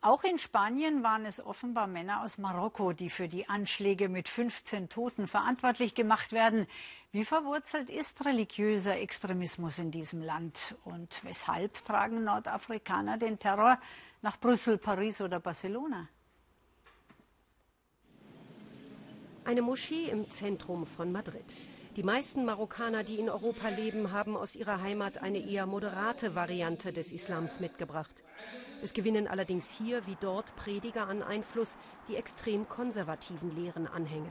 Auch in Spanien waren es offenbar Männer aus Marokko, die für die Anschläge mit 15 Toten verantwortlich gemacht werden. Wie verwurzelt ist religiöser Extremismus in diesem Land? Und weshalb tragen Nordafrikaner den Terror nach Brüssel, Paris oder Barcelona? Eine Moschee im Zentrum von Madrid. Die meisten Marokkaner, die in Europa leben, haben aus ihrer Heimat eine eher moderate Variante des Islams mitgebracht. Es gewinnen allerdings hier wie dort Prediger an Einfluss, die extrem konservativen Lehren anhängen.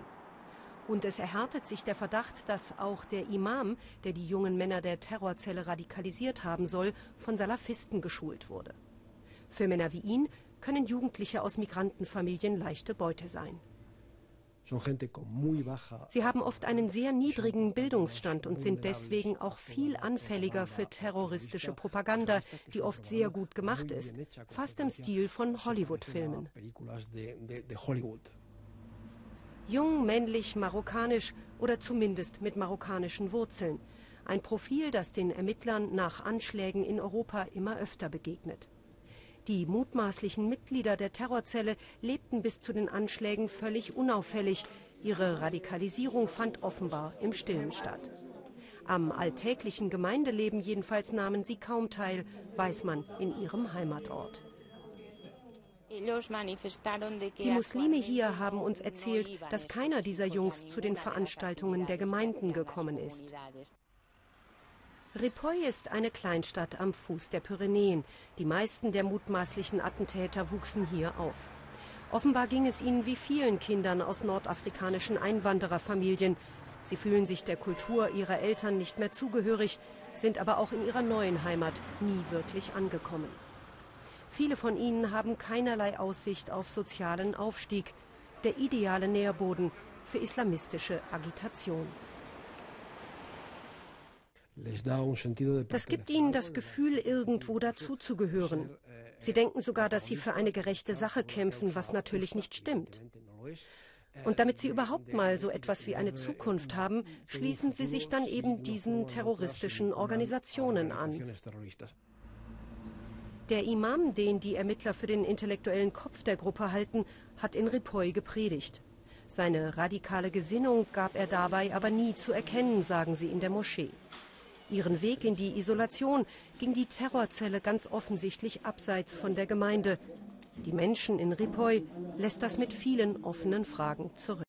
Und es erhärtet sich der Verdacht, dass auch der Imam, der die jungen Männer der Terrorzelle radikalisiert haben soll, von Salafisten geschult wurde. Für Männer wie ihn können Jugendliche aus Migrantenfamilien leichte Beute sein. Sie haben oft einen sehr niedrigen Bildungsstand und sind deswegen auch viel anfälliger für terroristische Propaganda, die oft sehr gut gemacht ist, fast im Stil von Hollywood-Filmen. Jung, männlich, marokkanisch oder zumindest mit marokkanischen Wurzeln. Ein Profil, das den Ermittlern nach Anschlägen in Europa immer öfter begegnet. Die mutmaßlichen Mitglieder der Terrorzelle lebten bis zu den Anschlägen völlig unauffällig. Ihre Radikalisierung fand offenbar im Stillen statt. Am alltäglichen Gemeindeleben jedenfalls nahmen sie kaum teil, weiß man in ihrem Heimatort. Die Muslime hier haben uns erzählt, dass keiner dieser Jungs zu den Veranstaltungen der Gemeinden gekommen ist. Ripoll ist eine Kleinstadt am Fuß der Pyrenäen. Die meisten der mutmaßlichen Attentäter wuchsen hier auf. Offenbar ging es ihnen wie vielen Kindern aus nordafrikanischen Einwandererfamilien. Sie fühlen sich der Kultur ihrer Eltern nicht mehr zugehörig, sind aber auch in ihrer neuen Heimat nie wirklich angekommen. Viele von ihnen haben keinerlei Aussicht auf sozialen Aufstieg, der ideale Nährboden für islamistische Agitation. Das gibt ihnen das Gefühl, irgendwo dazuzugehören. Sie denken sogar, dass sie für eine gerechte Sache kämpfen, was natürlich nicht stimmt. Und damit sie überhaupt mal so etwas wie eine Zukunft haben, schließen sie sich dann eben diesen terroristischen Organisationen an. Der Imam, den die Ermittler für den intellektuellen Kopf der Gruppe halten, hat in Ripoll gepredigt. Seine radikale Gesinnung gab er dabei aber nie zu erkennen, sagen sie in der Moschee. Ihren Weg in die Isolation ging die Terrorzelle ganz offensichtlich abseits von der Gemeinde. Die Menschen in Ripoll lässt das mit vielen offenen Fragen zurück.